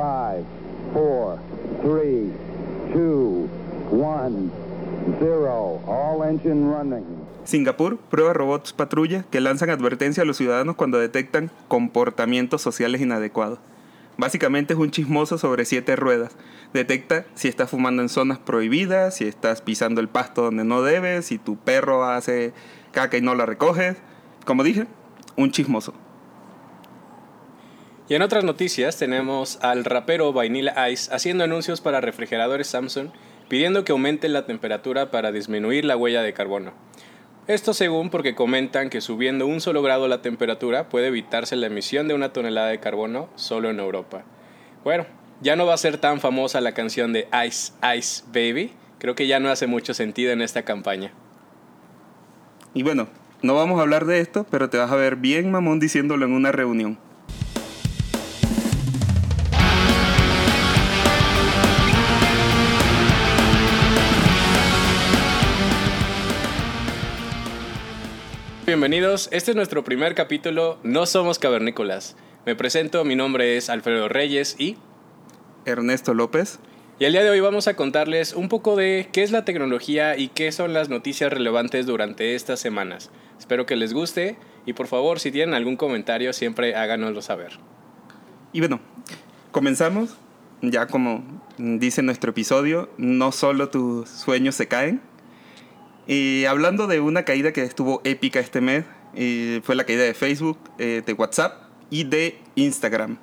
5, 4, 3, 2, 1, 0. All engine running. Singapur prueba robots patrulla que lanzan advertencia a los ciudadanos cuando detectan comportamientos sociales inadecuados. Básicamente es un chismoso sobre siete ruedas. Detecta si estás fumando en zonas prohibidas, si estás pisando el pasto donde no debes, si tu perro hace caca y no la recoges. Como dije, un chismoso. Y en otras noticias tenemos al rapero Vanilla Ice haciendo anuncios para refrigeradores Samsung pidiendo que aumente la temperatura para disminuir la huella de carbono. Esto según porque comentan que subiendo un solo grado la temperatura puede evitarse la emisión de una tonelada de carbono solo en Europa. Bueno, ya no va a ser tan famosa la canción de Ice Ice Baby. Creo que ya no hace mucho sentido en esta campaña. Y bueno, no vamos a hablar de esto, pero te vas a ver bien mamón diciéndolo en una reunión. Bienvenidos, este es nuestro primer capítulo No Somos Cavernícolas. Me presento, mi nombre es Alfredo Reyes y... Ernesto López. Y el día de hoy vamos a contarles un poco de qué es la tecnología y qué son las noticias relevantes durante estas semanas. Espero que les guste y por favor si tienen algún comentario siempre háganoslo saber. Y bueno, comenzamos. Ya como dice nuestro episodio, no solo tus sueños se caen, y hablando de una caída que estuvo épica este mes, fue la caída de Facebook, eh, de WhatsApp y de Instagram.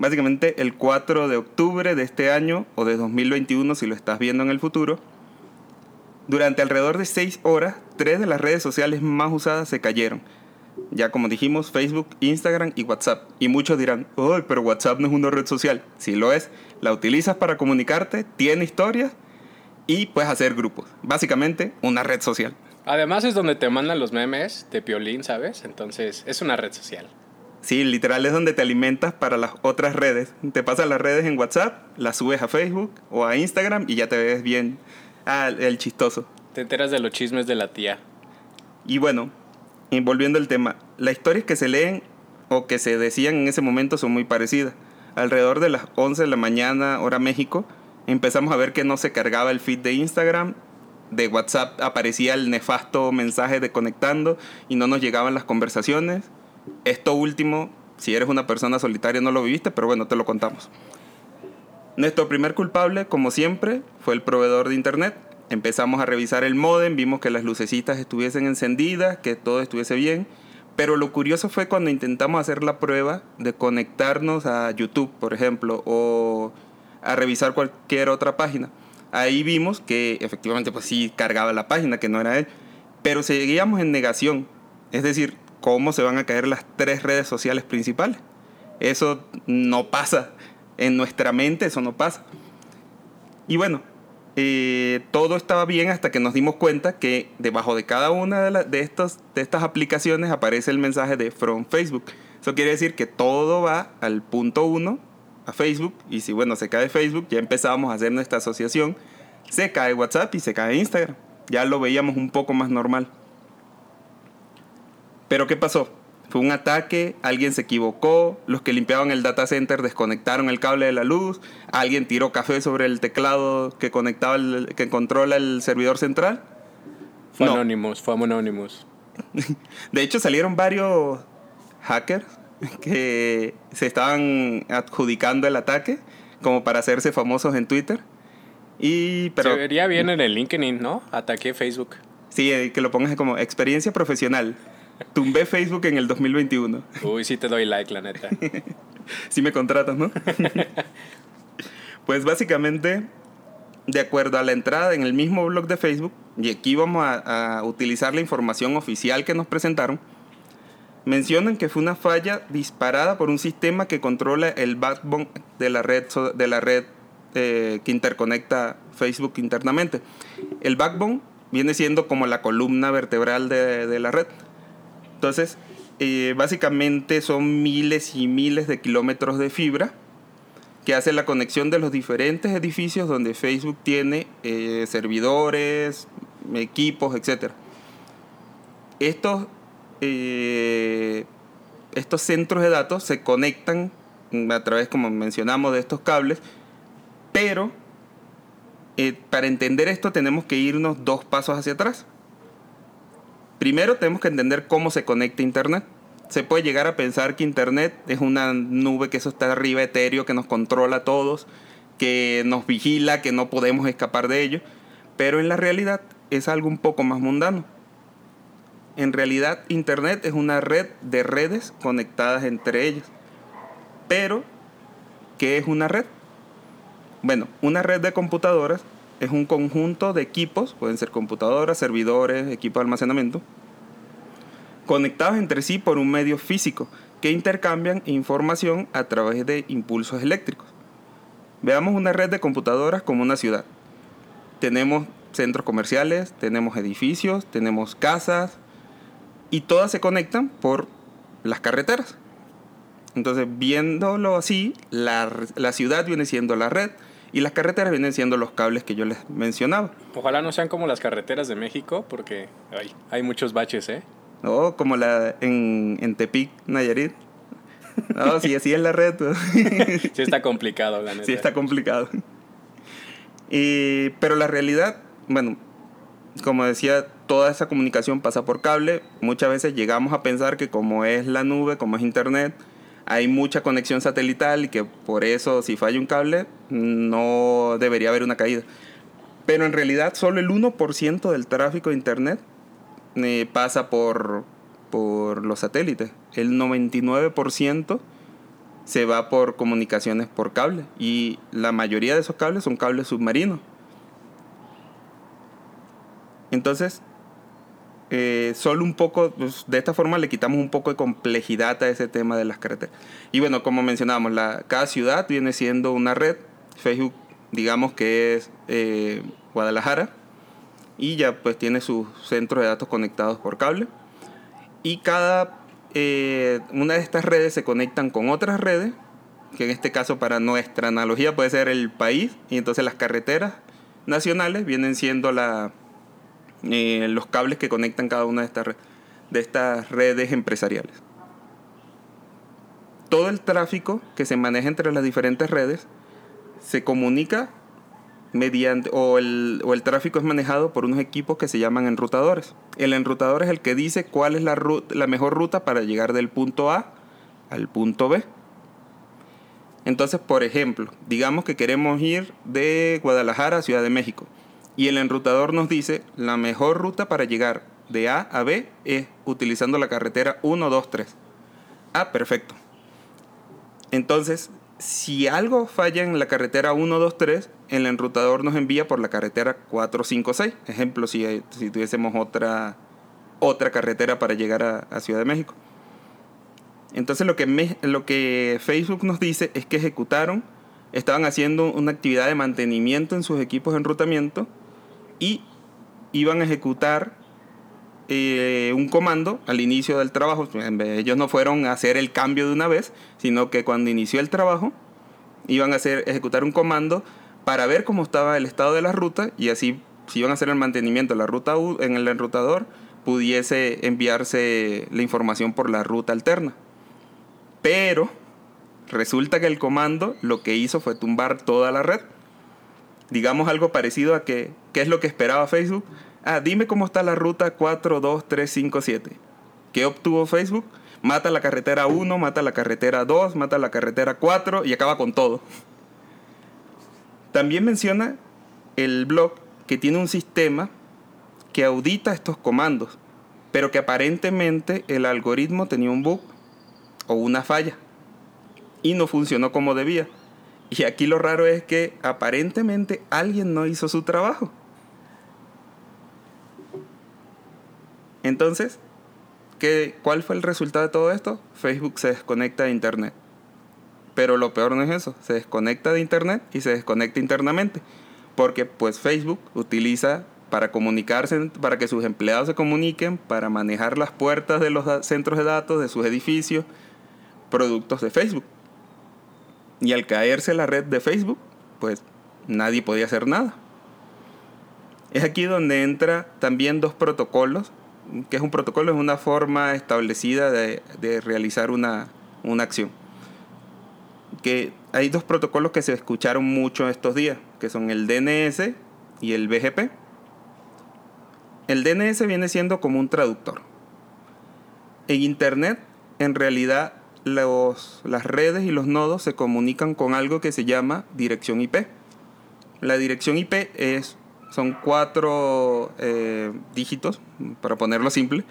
Básicamente el 4 de octubre de este año o de 2021 si lo estás viendo en el futuro, durante alrededor de 6 horas, tres de las redes sociales más usadas se cayeron. Ya como dijimos, Facebook, Instagram y WhatsApp. Y muchos dirán, ¡ay, pero WhatsApp no es una red social! Si lo es, la utilizas para comunicarte, tiene historias y puedes hacer grupos. Básicamente, una red social. Además es donde te mandan los memes de Piolín, ¿sabes? Entonces, es una red social. Sí, literal es donde te alimentas para las otras redes. Te pasas las redes en WhatsApp, las subes a Facebook o a Instagram y ya te ves bien ah, el chistoso. Te enteras de los chismes de la tía. Y bueno, y volviendo al tema, las historias que se leen o que se decían en ese momento son muy parecidas. Alrededor de las 11 de la mañana, hora México, empezamos a ver que no se cargaba el feed de Instagram, de WhatsApp aparecía el nefasto mensaje de conectando y no nos llegaban las conversaciones. Esto último, si eres una persona solitaria no lo viviste, pero bueno, te lo contamos. Nuestro primer culpable, como siempre, fue el proveedor de internet. Empezamos a revisar el modem, vimos que las lucecitas estuviesen encendidas, que todo estuviese bien. Pero lo curioso fue cuando intentamos hacer la prueba de conectarnos a YouTube, por ejemplo, o a revisar cualquier otra página. Ahí vimos que efectivamente pues sí cargaba la página, que no era él, pero seguíamos en negación. Es decir, ¿cómo se van a caer las tres redes sociales principales? Eso no pasa. En nuestra mente eso no pasa. Y bueno, eh, todo estaba bien hasta que nos dimos cuenta que debajo de cada una de, de, estos, de estas aplicaciones aparece el mensaje de From Facebook. Eso quiere decir que todo va al punto uno a Facebook y si bueno se cae Facebook ya empezamos a hacer nuestra asociación, se cae WhatsApp y se cae Instagram. Ya lo veíamos un poco más normal. Pero ¿qué pasó? Fue un ataque, alguien se equivocó, los que limpiaban el data center desconectaron el cable de la luz, alguien tiró café sobre el teclado que conectaba el, que controla el servidor central. Fue Anonymous, fue Anonymous. De hecho salieron varios hackers que se estaban adjudicando el ataque como para hacerse famosos en Twitter. Y, pero, se vería bien en el LinkedIn, ¿no? Ataque Facebook. Sí, eh, que lo pongas como experiencia profesional. Tumbé Facebook en el 2021. Uy, sí te doy like, la neta. sí me contratas, ¿no? pues básicamente, de acuerdo a la entrada en el mismo blog de Facebook, y aquí vamos a, a utilizar la información oficial que nos presentaron, mencionan que fue una falla disparada por un sistema que controla el backbone de la red, de la red eh, que interconecta Facebook internamente. El backbone viene siendo como la columna vertebral de, la red. Entonces, eh, básicamente son miles y miles de kilómetros de fibra que hace la conexión de los diferentes edificios donde Facebook tiene eh, servidores, equipos, etc. Estos eh, estos centros de datos se conectan mm, a través, como mencionamos, de estos cables, pero eh, para entender esto tenemos que irnos dos pasos hacia atrás. Primero tenemos que entender cómo se conecta Internet. Se puede llegar a pensar que Internet es una nube que eso está arriba etéreo, que nos controla a todos, que nos vigila, que no podemos escapar de ello, pero en la realidad es algo un poco más mundano. En realidad Internet es una red de redes conectadas entre ellas. Pero, ¿qué es una red? Bueno, una red de computadoras es un conjunto de equipos, pueden ser computadoras, servidores, equipos de almacenamiento, conectados entre sí por un medio físico que intercambian información a través de impulsos eléctricos. Veamos una red de computadoras como una ciudad. Tenemos centros comerciales, tenemos edificios, tenemos casas y todas se conectan por las carreteras. Entonces, viéndolo así, la, la ciudad viene siendo la red y las carreteras vienen siendo los cables que yo les mencionaba. Ojalá no sean como las carreteras de México, porque hay, hay muchos baches, ¿eh? No, como la en, en Tepic, Nayarit. No, sí, así es la red. sí está complicado, la neta. Sí está complicado. Y, pero la realidad, bueno, como decía, toda esa comunicación pasa por cable. Muchas veces llegamos a pensar que como es la nube, como es internet, hay mucha conexión satelital y que por eso si falla un cable no debería haber una caída. Pero en realidad solo el 1% del tráfico de Internet eh, pasa por, por los satélites. El 99% se va por comunicaciones por cable y la mayoría de esos cables son cables submarinos. Entonces, eh, solo un poco, pues, de esta forma le quitamos un poco de complejidad a ese tema de las carreteras. Y bueno, como mencionábamos, la, cada ciudad viene siendo una red. Facebook, digamos que es eh, Guadalajara, y ya pues tiene sus centros de datos conectados por cable. Y cada eh, una de estas redes se conectan con otras redes, que en este caso para nuestra analogía puede ser el país, y entonces las carreteras nacionales vienen siendo la, eh, los cables que conectan cada una de estas, de estas redes empresariales. Todo el tráfico que se maneja entre las diferentes redes se comunica mediante, o el, o el tráfico es manejado por unos equipos que se llaman enrutadores. El enrutador es el que dice cuál es la, la mejor ruta para llegar del punto A al punto B. Entonces, por ejemplo, digamos que queremos ir de Guadalajara a Ciudad de México. Y el enrutador nos dice la mejor ruta para llegar de A a B es utilizando la carretera 1, 2, 3. Ah, perfecto. Entonces, si algo falla en la carretera 1, 2, 3, el enrutador nos envía por la carretera 4, 5, 6. Ejemplo, si, si tuviésemos otra, otra carretera para llegar a, Ciudad de México. Entonces lo que, lo que Facebook nos dice es que ejecutaron, estaban haciendo una actividad de mantenimiento en sus equipos de enrutamiento y iban a ejecutar eh, un comando al inicio del trabajo. Ellos no fueron a hacer el cambio de una vez, sino que cuando inició el trabajo iban a hacer, ejecutar un comando para ver cómo estaba el estado de la ruta y así si iban a hacer el mantenimiento de la ruta en el enrutador pudiese enviarse la información por la ruta alterna. Pero resulta que el comando lo que hizo fue tumbar toda la red digamos algo parecido a que, ¿qué es lo que esperaba Facebook? Ah, dime cómo está la ruta 4, 2, 3, 5, 7. ¿Qué obtuvo Facebook? Mata la carretera 1, mata la carretera 2, mata la carretera 4 y acaba con todo. También menciona el blog que tiene un sistema que audita estos comandos, pero que aparentemente el algoritmo tenía un bug o una falla y no funcionó como debía. Y aquí lo raro es que aparentemente alguien no hizo su trabajo. Entonces, ¿qué, ¿cuál fue el resultado de todo esto? Facebook se desconecta de Internet. Pero lo peor no es eso, se desconecta de Internet y se desconecta internamente. Porque pues Facebook utiliza para comunicarse, para que sus empleados se comuniquen, para manejar las puertas de los centros de datos, de sus edificios, productos de Facebook. Y al caerse la red de Facebook, pues nadie podía hacer nada. Es aquí donde entra también dos protocolos, que es un protocolo, es una forma establecida de, realizar una, acción. que hay dos protocolos que se escucharon mucho estos días, que son el DNS y el BGP. El DNS viene siendo como un traductor. En Internet, en realidad, los, las redes y los nodos se comunican con algo que se llama dirección IP. La dirección IP es, son cuatro eh, dígitos, para ponerlo simple,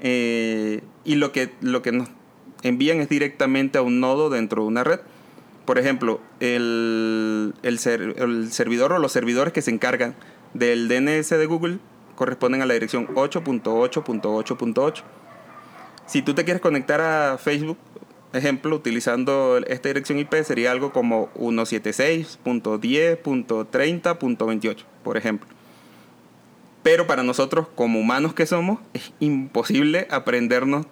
eh, y lo que, lo que nos envían es directamente a un nodo dentro de una red. Por ejemplo, el, el, el servidor o los servidores que se encargan del DNS de Google corresponden a la dirección 8.8.8.8. Si tú te quieres conectar a Facebook, ejemplo, utilizando esta dirección IP, sería algo como 176.10.30.28, por ejemplo. Pero para nosotros, como humanos que somos, es imposible aprendernos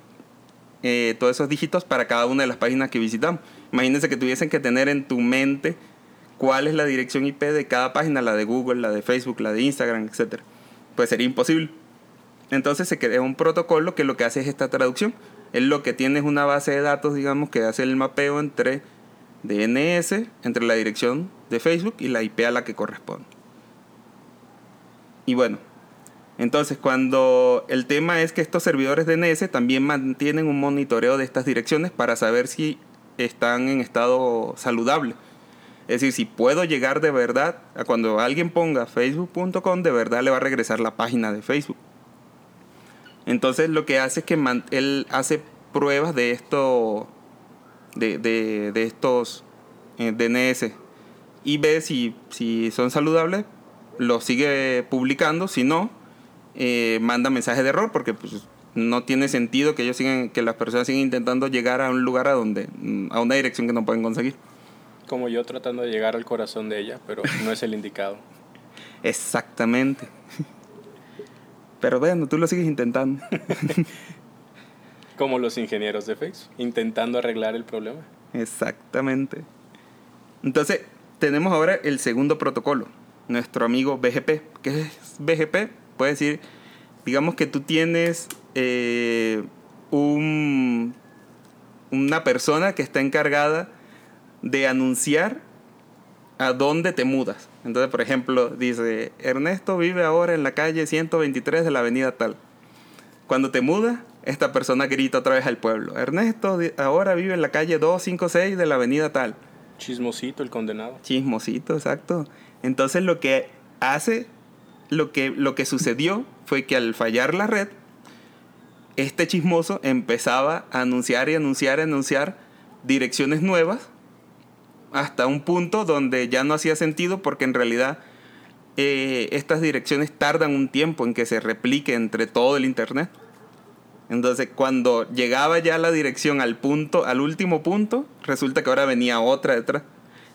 eh, todos esos dígitos para cada una de las páginas que visitamos. Imagínense que tuviesen que tener en tu mente cuál es la dirección IP de cada página, la de Google, la de Facebook, la de Instagram, etc. Pues sería imposible. Entonces se crea un protocolo que lo que hace es esta traducción. Él lo que tiene es una base de datos, digamos, que hace el mapeo entre DNS, entre la dirección de Facebook y la IP a la que corresponde. Y bueno, entonces cuando el tema es que estos servidores DNS también mantienen un monitoreo de estas direcciones para saber si están en estado saludable. Es decir, si puedo llegar de verdad a cuando alguien ponga facebook.com, de verdad le va a regresar la página de Facebook. Entonces lo que hace es que él hace pruebas de esto, de, de, estos eh, DNS y ve si, si son saludables, los sigue publicando, si no, eh, manda mensajes de error porque pues, no tiene sentido que ellos sigan, que las personas sigan intentando llegar a un lugar a donde, a una dirección que no pueden conseguir. Como yo tratando de llegar al corazón de ella, pero no es el indicado. Exactamente. Pero bueno, tú lo sigues intentando. Como los ingenieros de Facebook, intentando arreglar el problema. Exactamente. Entonces, tenemos ahora el segundo protocolo, nuestro amigo BGP. ¿Qué es BGP? Puede decir, digamos que tú tienes eh, un, una persona que está encargada de anunciar a dónde te mudas. Entonces, por ejemplo, dice, Ernesto vive ahora en la calle 123 de la avenida tal. Cuando te mudas, esta persona grita otra vez al pueblo, Ernesto ahora vive en la calle 256 de la avenida tal. Chismosito el condenado. Chismosito, exacto. Entonces lo que hace, lo que, lo que sucedió fue que al fallar la red, este chismoso empezaba a anunciar y anunciar y anunciar direcciones nuevas hasta un punto donde ya no hacía sentido porque en realidad eh, estas direcciones tardan un tiempo en que se replique entre todo el internet. Entonces, cuando llegaba ya la dirección al punto, al último punto, resulta que ahora venía otra detrás.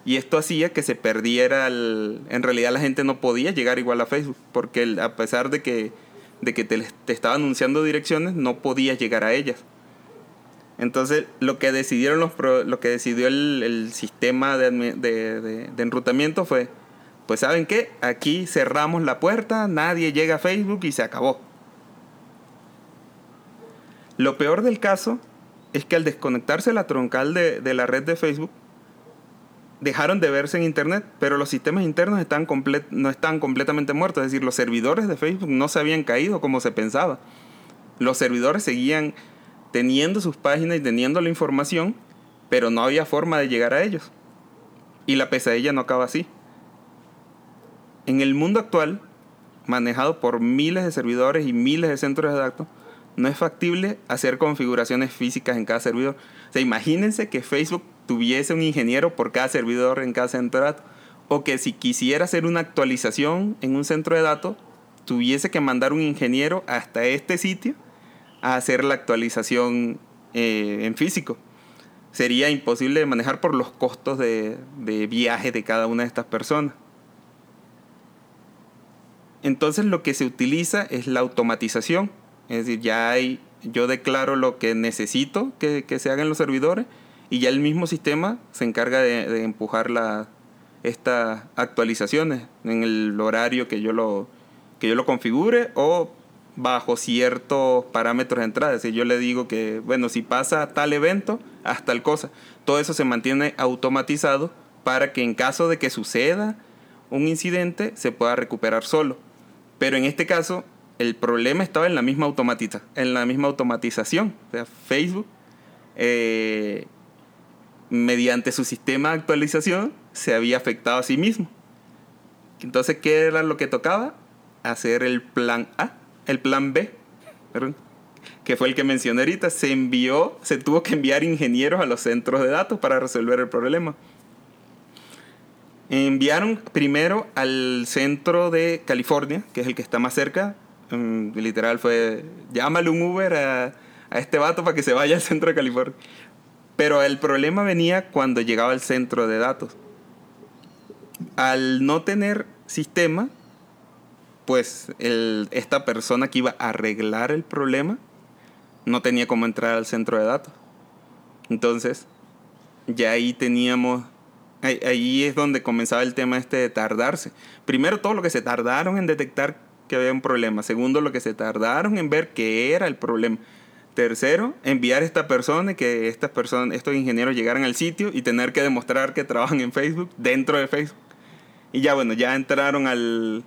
Y esto hacía que se perdiera el... En realidad la gente no podía llegar igual a Facebook, porque a pesar de que, de que te, te estaba anunciando direcciones, no podías llegar a ellas. Entonces, lo que decidieron los lo que decidió el, sistema de, de, enrutamiento fue, pues saben qué, aquí cerramos la puerta, nadie llega a Facebook y se acabó. Lo peor del caso es que al desconectarse la troncal de, la red de Facebook, dejaron de verse en Internet, pero los sistemas internos están no están completamente muertos, es decir, los servidores de Facebook no se habían caído como se pensaba. Los servidores seguían teniendo sus páginas y teniendo la información, pero no había forma de llegar a ellos. Y la pesadilla no acaba así. En el mundo actual, manejado por miles de servidores y miles de centros de datos, no es factible hacer configuraciones físicas en cada servidor. O sea, imagínense que Facebook tuviese un ingeniero por cada servidor en cada centro de datos. O que si quisiera hacer una actualización en un centro de datos, tuviese que mandar un ingeniero hasta este sitio a hacer la actualización eh, en físico. Sería imposible de manejar por los costos de, viaje de cada una de estas personas. Entonces lo que se utiliza es la automatización. Es decir, ya hay, yo declaro lo que necesito que, se haga en los servidores y ya el mismo sistema se encarga de, empujar la, estas actualizaciones en el horario que yo lo, que yo lo configure o bajo ciertos parámetros de entrada. Si yo le digo que, bueno, si pasa tal evento, hasta tal cosa, todo eso se mantiene automatizado para que en caso de que suceda un incidente se pueda recuperar solo. Pero en este caso, el problema estaba en la misma, automatiza, en la misma automatización. O Facebook, eh, mediante su sistema de actualización, se había afectado a sí mismo. Entonces, ¿qué era lo que tocaba? Hacer el plan A, el plan B, que fue el que mencioné ahorita. Se envió, se tuvo que enviar ingenieros a los centros de datos para resolver el problema. Enviaron primero al centro de California, que es el que está más cerca. Mm, literal fue, llámale un Uber a, a este vato para que se vaya al centro de California. Pero el problema venía cuando llegaba al centro de datos. Al no tener sistema, pues esta persona que iba a arreglar el problema no tenía cómo entrar al centro de datos. Entonces, ya ahí teníamos Ahí, es donde comenzaba el tema este de tardarse. Primero, todo lo que se tardaron en detectar que había un problema. Segundo, lo que se tardaron en ver qué era el problema. Tercero, enviar a esta persona y que estas personas, estos ingenieros llegaran al sitio y tener que demostrar que trabajan en Facebook, dentro de Facebook. Y ya bueno, ya entraron al,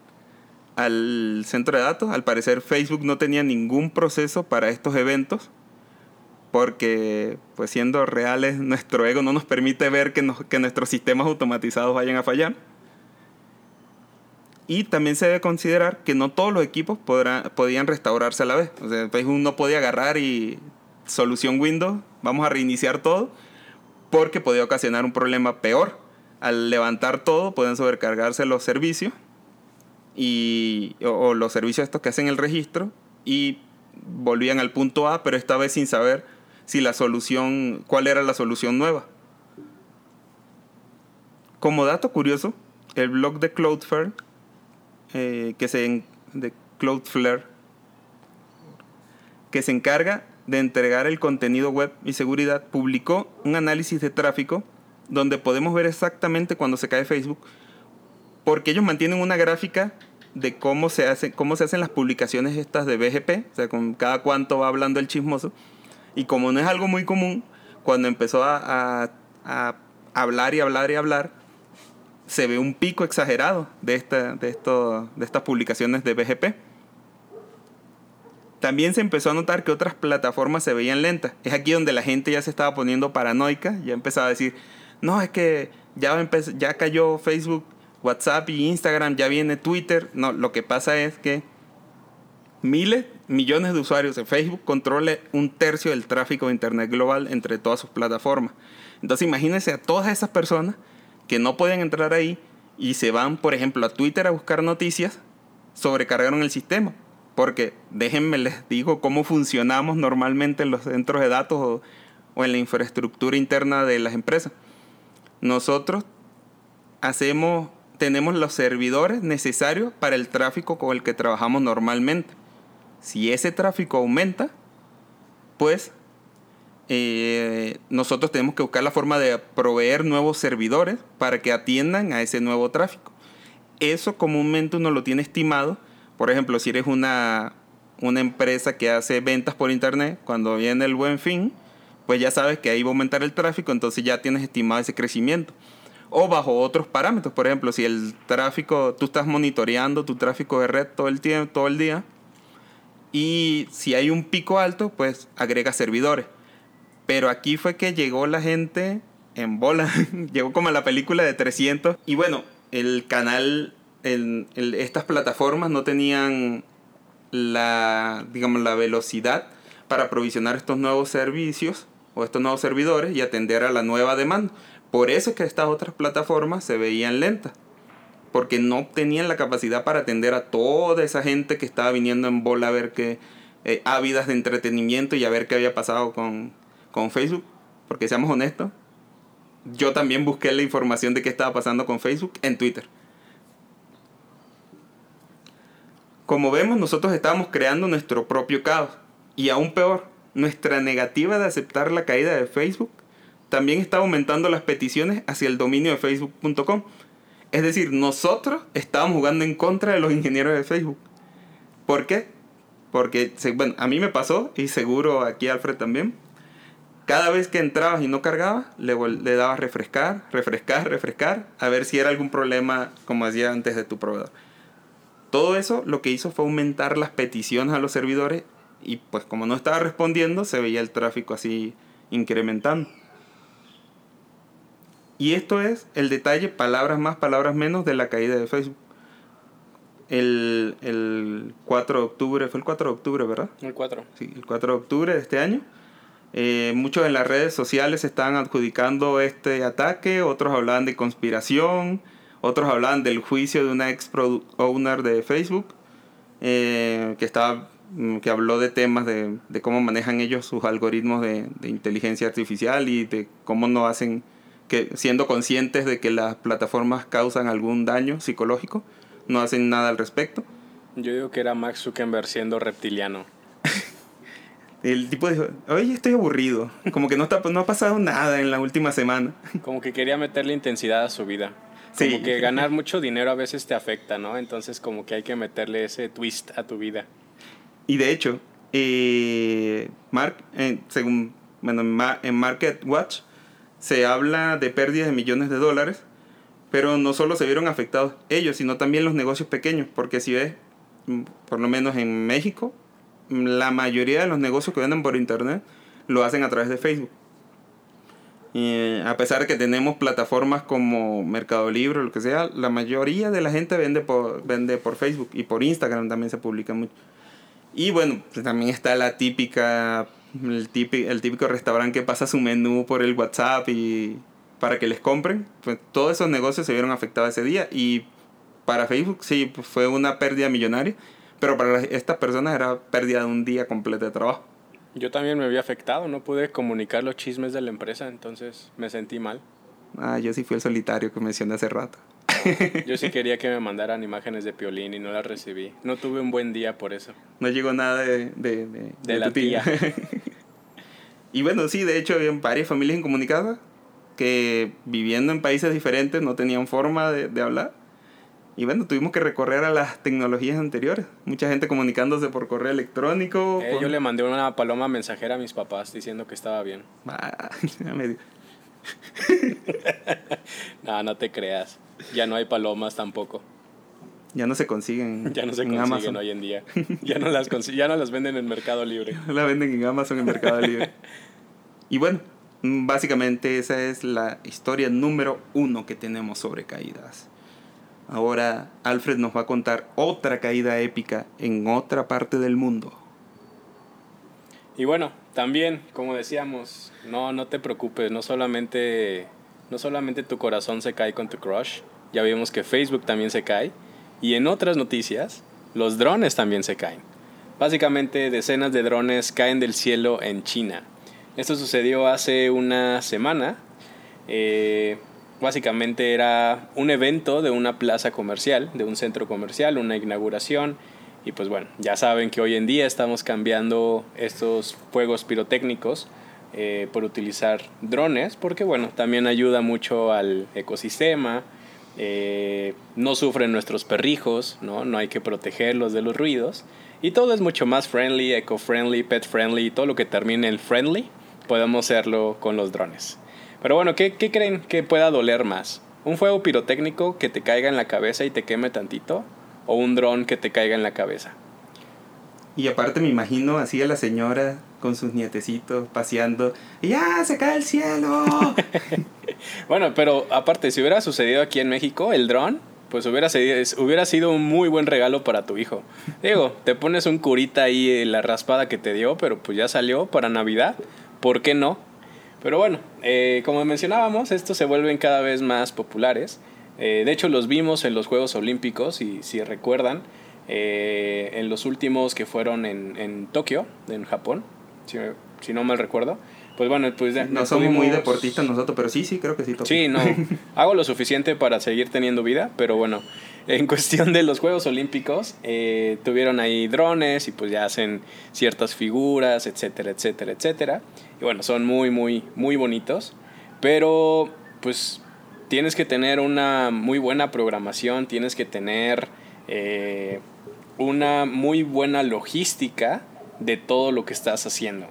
al centro de datos. Al parecer Facebook no tenía ningún proceso para estos eventos porque pues siendo reales nuestro ego no nos permite ver que, que nuestros sistemas automatizados vayan a fallar. Y también se debe considerar que no todos los equipos podían restaurarse a la vez. O sea, Facebook no podía agarrar y solución Windows, vamos a reiniciar todo, porque podía ocasionar un problema peor. Al levantar todo, pueden sobrecargarse los servicios y, o, los servicios estos que hacen el registro y volvían al punto A, pero esta vez sin saber si la solución, cuál era la solución nueva. Como dato curioso, el blog de Cloudflare, eh, que se, de Cloudflare, que se encarga de entregar el contenido web y seguridad, publicó un análisis de tráfico donde podemos ver exactamente cuando se cae Facebook, porque ellos mantienen una gráfica de cómo se, hace, cómo se hacen las publicaciones estas de BGP, o sea, con cada cuánto va hablando el chismoso, y como no es algo muy común, cuando empezó a, hablar y hablar y hablar, se ve un pico exagerado de, esta, de, esto, de estas publicaciones de BGP. También se empezó a notar que otras plataformas se veían lentas. Es aquí donde la gente ya se estaba poniendo paranoica, ya empezaba a decir, no, es que ya, ya cayó Facebook, WhatsApp y Instagram, ya viene Twitter. No, lo que pasa es que miles, millones de usuarios de Facebook controle un tercio del tráfico de Internet global entre todas sus plataformas. Entonces imagínense a todas esas personas que no pueden entrar ahí y se van, por ejemplo, a Twitter a buscar noticias, sobrecargaron el sistema. Porque déjenme les digo cómo funcionamos normalmente en los centros de datos o, o en la infraestructura interna de las empresas. Nosotros hacemos, tenemos los servidores necesarios para el tráfico con el que trabajamos normalmente si ese tráfico aumenta, pues eh, nosotros tenemos que buscar la forma de proveer nuevos servidores para que atiendan a ese nuevo tráfico. Eso comúnmente uno lo tiene estimado. Por ejemplo, si eres una, una empresa que hace ventas por internet, cuando viene el buen fin, pues ya sabes que ahí va a aumentar el tráfico, entonces ya tienes estimado ese crecimiento. O bajo otros parámetros, por ejemplo, si el tráfico, tú estás monitoreando tu tráfico de red todo el tiempo, todo el día, y si hay un pico alto, pues agrega servidores. Pero aquí fue que llegó la gente en bola. llegó como a la película de 300. Y bueno, el canal, estas plataformas no tenían la, digamos, la velocidad para provisionar estos nuevos servicios o estos nuevos servidores y atender a la nueva demanda. Por eso es que estas otras plataformas se veían lentas porque no tenían la capacidad para atender a toda esa gente que estaba viniendo en bola a ver qué, eh, ávidas de entretenimiento y a ver qué había pasado con, con Facebook. Porque seamos honestos, yo también busqué la información de qué estaba pasando con Facebook en Twitter. Como vemos, nosotros estábamos creando nuestro propio caos. Y aún peor, nuestra negativa de aceptar la caída de Facebook también está aumentando las peticiones hacia el dominio de facebook.com es decir, nosotros estábamos jugando en contra de los ingenieros de Facebook. ¿Por qué? Porque, bueno, a mí me pasó, y seguro aquí Alfred también. Cada vez que entrabas y no cargaba, le, le dabas refrescar, refrescar, refrescar, a ver si era algún problema como hacía antes de tu proveedor. Todo eso lo que hizo fue aumentar las peticiones a los servidores y pues como no estaba respondiendo se veía el tráfico así incrementando. Y esto es el detalle, palabras más, palabras menos, de la caída de Facebook. El, el 4 de octubre, fue el 4 de octubre, ¿verdad? El 4. Sí, el 4 de octubre de este año. Eh, muchos en las redes sociales estaban adjudicando este ataque, otros hablaban de conspiración, otros hablaban del juicio de una ex owner de Facebook, eh, que, estaba, que habló de temas de, de, cómo manejan ellos sus algoritmos de, de inteligencia artificial y de cómo no hacen que siendo conscientes de que las plataformas causan algún daño psicológico, no hacen nada al respecto. Yo digo que era Max Zuckerberg siendo reptiliano. El tipo dijo, oye, estoy aburrido. Como que no, está, no ha pasado nada en la última semana. Como que quería meterle intensidad a su vida. Como que ganar mucho dinero a veces te afecta, ¿no? Entonces como que hay que meterle ese twist a tu vida. Y de hecho, eh, Mark, eh, según bueno, en Market Watch, se habla de pérdidas de millones de dólares, pero no solo se vieron afectados ellos, sino también los negocios pequeños, porque si ves, mm, por lo menos en México, mm, la mayoría de los negocios que venden por internet lo hacen a través de Facebook. Eh, a pesar de que tenemos plataformas como Mercado Libre o lo que sea, la mayoría de la gente vende por, vende por Facebook y por Instagram también se publica mucho. Y bueno, pues también está la típica el típico, el típico restaurante que pasa su menú por el WhatsApp y para que les compren, pues todos esos negocios se vieron afectados ese día y para Facebook sí pues, fue una pérdida millonaria, pero para estas personas era pérdida de un día completo de trabajo. Yo también me había afectado, no pude comunicar los chismes de la empresa, entonces me sentí mal. Ah, yo sí fui el solitario que mencioné hace rato. Yo sí quería que me mandaran imágenes de Piolín y no las recibí. No tuve un buen día por eso. No llegó nada de, de, de, la tía. y bueno, sí, de hecho, había varias familias incomunicadas que viviendo en países diferentes no tenían forma de, hablar. Y bueno, tuvimos que recorrer a las tecnologías anteriores. Mucha gente comunicándose por correo electrónico. Eh, yo le mandé una paloma mensajera a mis papás diciendo que estaba bien. Ah, no, no te creas. Ya no hay palomas tampoco. Ya no se consiguen. Ya no se consiguen hoy en día. Ya no las ya no las venden en Mercado Libre. la venden en Amazon en Mercado Libre. y bueno, básicamente esa es la historia número uno que tenemos sobre caídas. Ahora Alfred nos va a contar otra caída épica en otra parte del mundo. Y bueno, también, como decíamos, no, no te preocupes, no solamente, no solamente tu corazón se cae con tu crush, ya vimos que Facebook también se cae, y en otras noticias, los drones también se caen. Básicamente, decenas de drones caen del cielo en China. Esto sucedió hace una semana. Eh, básicamente era un evento de una plaza comercial, de un centro comercial, una inauguración y pues bueno, ya saben que hoy en día estamos cambiando estos fuegos pirotécnicos eh, por utilizar drones, porque bueno, también ayuda mucho al ecosistema, eh, no sufren nuestros perrijos, ¿no? no hay que protegerlos de los ruidos, y todo es mucho más friendly, eco-friendly, pet-friendly, todo lo que termine en friendly, podemos hacerlo con los drones. Pero bueno, ¿qué, ¿qué creen que pueda doler más? ¿Un fuego pirotécnico que te caiga en la cabeza y te queme tantito? O un dron que te caiga en la cabeza. Y aparte me imagino así a la señora con sus nietecitos paseando y ¡ya se cae el cielo! bueno, pero aparte, si hubiera sucedido aquí en México, el dron, pues hubiera sido, hubiera sido un muy buen regalo para tu hijo. Digo, te pones un curita ahí en la raspada que te dio, pero pues ya salió para Navidad, ¿por qué no? Pero bueno, eh, como mencionábamos, estos se vuelven cada vez más populares eh, de hecho, los vimos en los Juegos Olímpicos, y si recuerdan, eh, en los últimos que fueron en, en Tokio, en Japón, si, si, no mal recuerdo. Pues bueno, pues no somos muy deportistas nosotros, pero sí, sí, creo que sí. Sí, no. hago lo suficiente para seguir teniendo vida, pero bueno, en cuestión de los Juegos Olímpicos, eh, tuvieron ahí drones y pues ya hacen ciertas figuras, etcétera, etcétera, etcétera. Y bueno, son muy, muy, muy bonitos. Pero pues tienes que tener una muy buena programación, tienes que tener eh, una muy buena logística de todo lo que estás haciendo.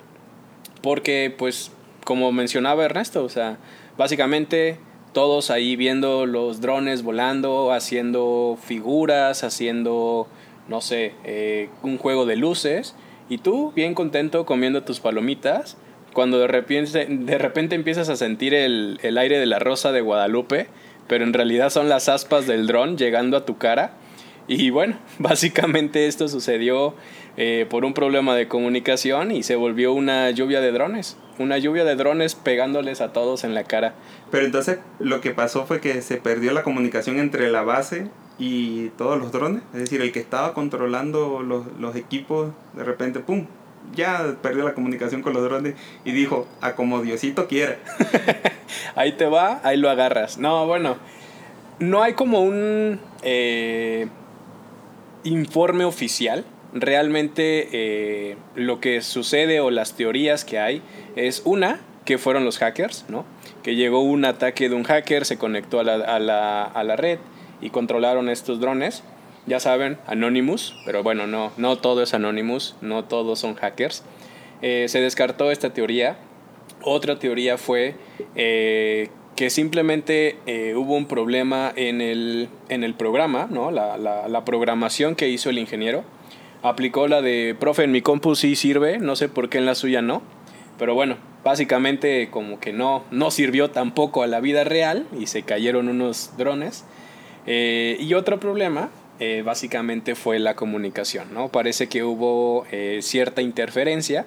Porque, pues, como mencionaba Ernesto, o sea, básicamente todos ahí viendo los drones volando, haciendo figuras, haciendo, no sé, eh, un juego de luces, y tú bien contento comiendo tus palomitas, cuando de repente, de repente empiezas a sentir el, el aire de la rosa de Guadalupe, pero en realidad son las aspas del dron llegando a tu cara. Y bueno, básicamente esto sucedió eh, por un problema de comunicación y se volvió una lluvia de drones. Una lluvia de drones pegándoles a todos en la cara. Pero entonces lo que pasó fue que se perdió la comunicación entre la base y todos los drones. Es decir, el que estaba controlando los, los equipos, de repente, ¡pum! Ya perdió la comunicación con los drones y dijo, a como Diosito quiera. ahí te va, ahí lo agarras. No, bueno, no hay como un eh, informe oficial. Realmente eh, lo que sucede o las teorías que hay es una, que fueron los hackers, ¿no? Que llegó un ataque de un hacker, se conectó a la, a la, a la red y controlaron estos drones. Ya saben, Anonymous, pero bueno, no, no todo es Anonymous, no todos son hackers. Eh, se descartó esta teoría. Otra teoría fue eh, que simplemente eh, hubo un problema en el, en el programa, ¿no? La, la, la, programación que hizo el ingeniero. Aplicó la de, profe, en mi compu sí sirve, no sé por qué en la suya no. Pero bueno, básicamente como que no, no sirvió tampoco a la vida real y se cayeron unos drones. Eh, y otro problema eh, básicamente fue la comunicación, ¿no? Parece que hubo eh, cierta interferencia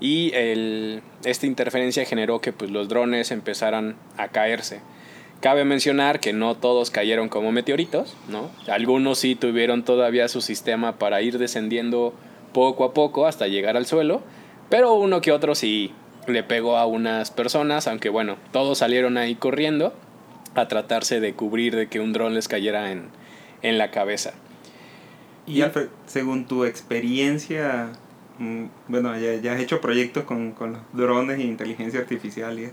y el, esta interferencia generó que pues, los drones empezaran a caerse. Cabe mencionar que no todos cayeron como meteoritos, ¿no? Algunos sí tuvieron todavía su sistema para ir descendiendo poco a poco hasta llegar al suelo, pero uno que otro sí le pegó a unas personas, aunque bueno, todos salieron ahí corriendo a tratarse de cubrir de que un dron les cayera en, en la cabeza. Y Alfred, según tu experiencia, mm, bueno, ya, ya has hecho proyectos con, con, los drones e inteligencia artificial y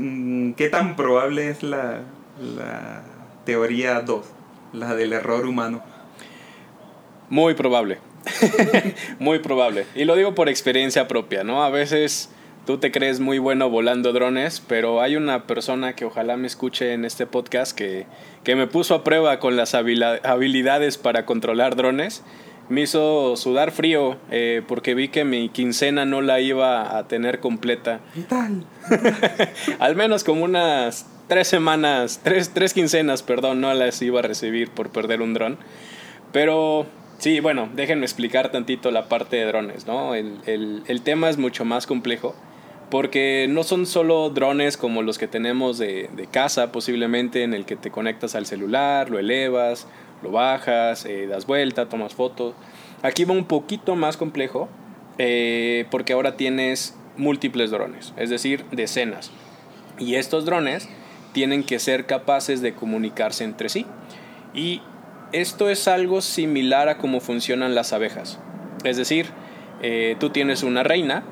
mm, ¿qué tan probable es la, la teoría 2, la del error humano? Muy probable. muy probable. Y lo digo por experiencia propia, ¿no? A veces tú te crees muy bueno volando drones, pero hay una persona que ojalá me escuche en este podcast que, que me puso a prueba con las habilidades para controlar drones. Me hizo sudar frío eh, porque vi que mi quincena no la iba a tener completa. ¿Qué tal? Al menos como unas tres semanas, tres, tres quincenas, perdón, no las iba a recibir por perder un dron. Pero Sí, bueno, déjenme explicar tantito la parte de drones, ¿no? El, el, el, tema es mucho más complejo porque no son solo drones como los que tenemos de, casa, posiblemente en el que te conectas al celular, lo elevas, lo bajas, eh, das vuelta, tomas fotos. Aquí va un poquito más complejo eh, porque ahora tienes múltiples drones, es decir, decenas. Y estos drones tienen que ser capaces de comunicarse entre sí. Y esto es algo similar a cómo funcionan las abejas. Es decir, eh, tú tienes una reina,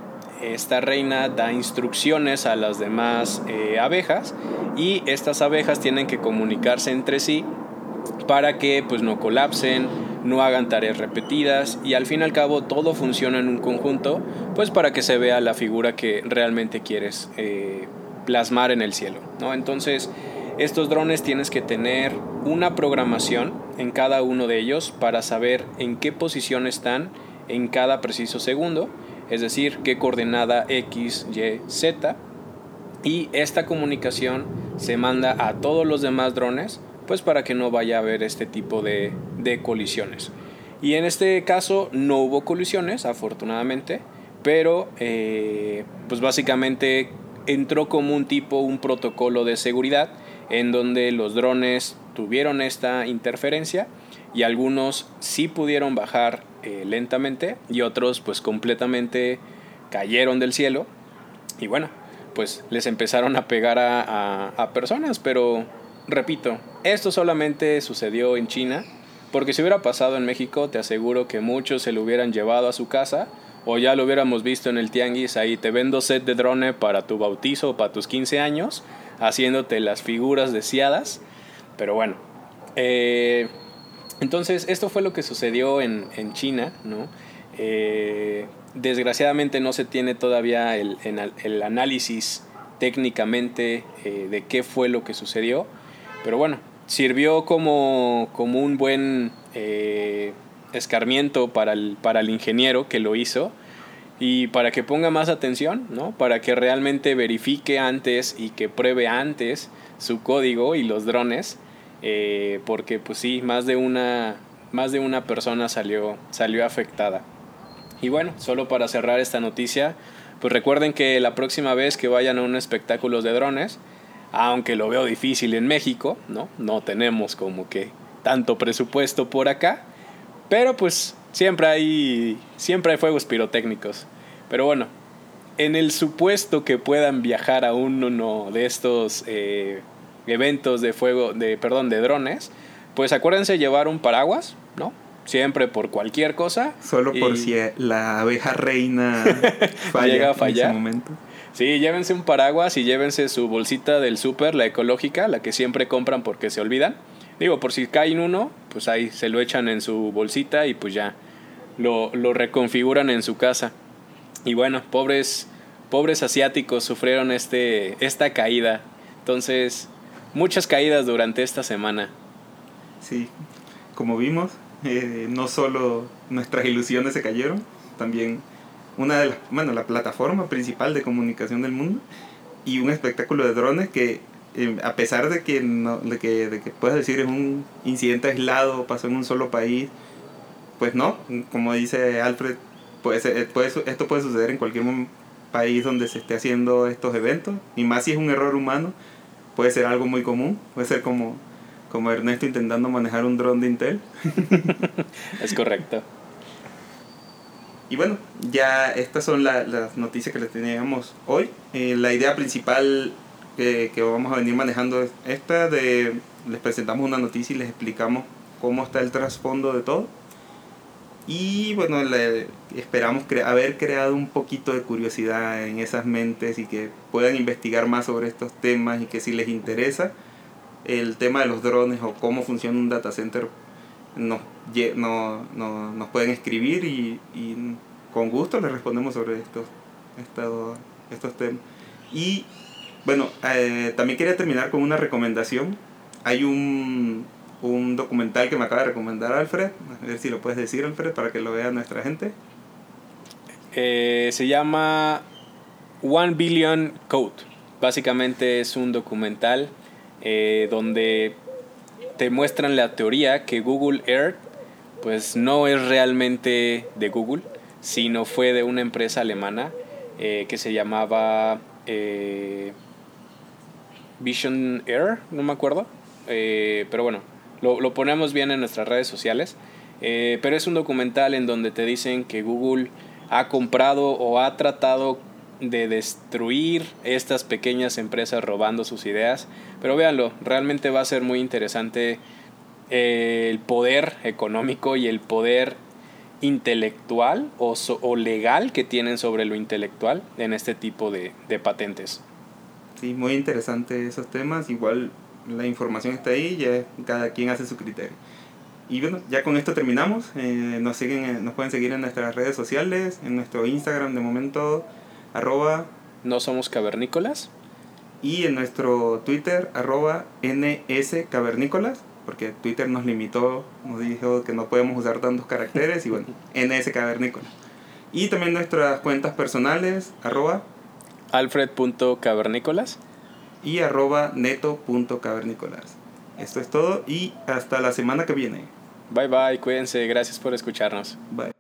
esta reina da instrucciones a las demás eh, abejas y estas abejas tienen que comunicarse entre sí para que pues no colapsen, no hagan tareas repetidas y al fin y al cabo todo funciona en un conjunto pues para que se vea la figura que realmente quieres eh, plasmar en el cielo, ¿no? Entonces estos drones tienes que tener una programación en cada uno de ellos para saber en qué posición están en cada preciso segundo es decir, qué coordenada X, Y, Z. Y esta comunicación se manda a todos los demás drones, pues para que no vaya a haber este tipo de, de colisiones. Y en este caso no hubo colisiones, afortunadamente, pero eh, pues básicamente entró como un tipo, un protocolo de seguridad en donde los drones tuvieron esta interferencia y algunos sí pudieron bajar eh, lentamente y otros pues completamente cayeron del cielo y bueno, pues les empezaron a pegar a, a, a personas, pero repito, esto solamente sucedió en China, porque si hubiera pasado en México, te aseguro que muchos se lo hubieran llevado a su casa o ya lo hubiéramos visto en el tianguis, ahí te vendo set de drone para tu bautizo o para tus 15 años, haciéndote las figuras deseadas. Pero bueno, eh, Entonces, esto fue lo que sucedió en, en China, ¿no? Eh, desgraciadamente no se tiene todavía el, el análisis técnicamente eh, de qué fue lo que sucedió, pero bueno, sirvió como, como un buen eh, escarmiento para el, para el ingeniero que lo hizo y para que ponga más atención, ¿no? Para que realmente verifique antes y que pruebe antes su código y los drones, eh, porque pues sí, más de una, más de una persona salió, salió afectada. Y bueno, solo para cerrar esta noticia, pues recuerden que la próxima vez que vayan a un espectáculo de drones, aunque lo veo difícil en México, ¿no? No tenemos como que tanto presupuesto por acá, pero pues siempre hay, siempre hay fuegos pirotécnicos. Pero bueno, en el supuesto que puedan viajar a uno de estos eh, eventos de fuego, de, perdón, de drones, pues acuérdense llevar un paraguas, ¿no? Siempre por cualquier cosa. Solo por si la abeja reina falla llega a fallar. en ese momento. Sí, llévense un paraguas y llévense su bolsita del súper, la ecológica, la que siempre compran porque se olvidan. Digo, por si caen uno, pues ahí se lo echan en su bolsita y pues ya lo, lo reconfiguran en su casa. Y bueno, pobres, pobres asiáticos sufrieron este, esta caída. Entonces, muchas caídas durante esta semana. Sí, como vimos, eh, no solo nuestras ilusiones se cayeron, también una de las, bueno, la plataforma principal de comunicación del mundo y un espectáculo de drones que eh, a pesar de que, no, de que, de que puedes decir es un incidente aislado, pasó en un solo país, pues no, como dice Alfred, puede, puede esto puede suceder en cualquier país donde se esté haciendo estos eventos, y más si es un error humano, puede ser algo muy común, puede ser como como Ernesto intentando manejar un dron de Intel. es correcto. Y bueno, ya estas son las noticias que les teníamos hoy. Eh, la idea principal que, que, vamos a venir manejando es esta de les presentamos una noticia y les explicamos cómo está el trasfondo de todo. Y bueno, esperamos haber creado un poquito de curiosidad en esas mentes y que puedan investigar más sobre estos temas y que si les interesa, el tema de los drones o cómo funciona un data center, nos, no, no, nos pueden escribir y, y, con gusto les respondemos sobre estos, estos, estos temas. Y bueno, eh, también quería terminar con una recomendación. Hay un, un documental que me acaba de recomendar Alfred, a ver si lo puedes decir Alfred para que lo vea nuestra gente. Eh, se llama One Billion Code. Básicamente es un documental eh, donde te muestran la teoría que Google Earth pues no es realmente de Google, sino fue de una empresa alemana eh, que se llamaba Vision Air, no me acuerdo, pero bueno, lo, lo, ponemos bien en nuestras redes sociales, pero es un documental en donde te dicen que Google ha comprado o ha tratado de destruir estas pequeñas empresas robando sus ideas. Pero véanlo, realmente va a ser muy interesante eh, el poder económico y el poder intelectual o, o, legal que tienen sobre lo intelectual en este tipo de, de, patentes. Sí, muy interesante esos temas. Igual la información está ahí, ya cada quien hace su criterio. Y bueno, ya con esto terminamos. Eh, nos, siguen, nos pueden seguir en nuestras redes sociales, en nuestro Instagram de momento arroba no somos cavernícolas. Y en nuestro Twitter, arroba NS Cavernícolas, porque Twitter nos limitó, nos dijo que no podemos usar tantos caracteres, y bueno, NS Cavernícolas. Y también nuestras cuentas personales, arroba alfred.cavernícolas y arroba neto.cavernícolas. Esto es todo y hasta la semana que viene. Bye bye, cuídense, gracias por escucharnos. Bye.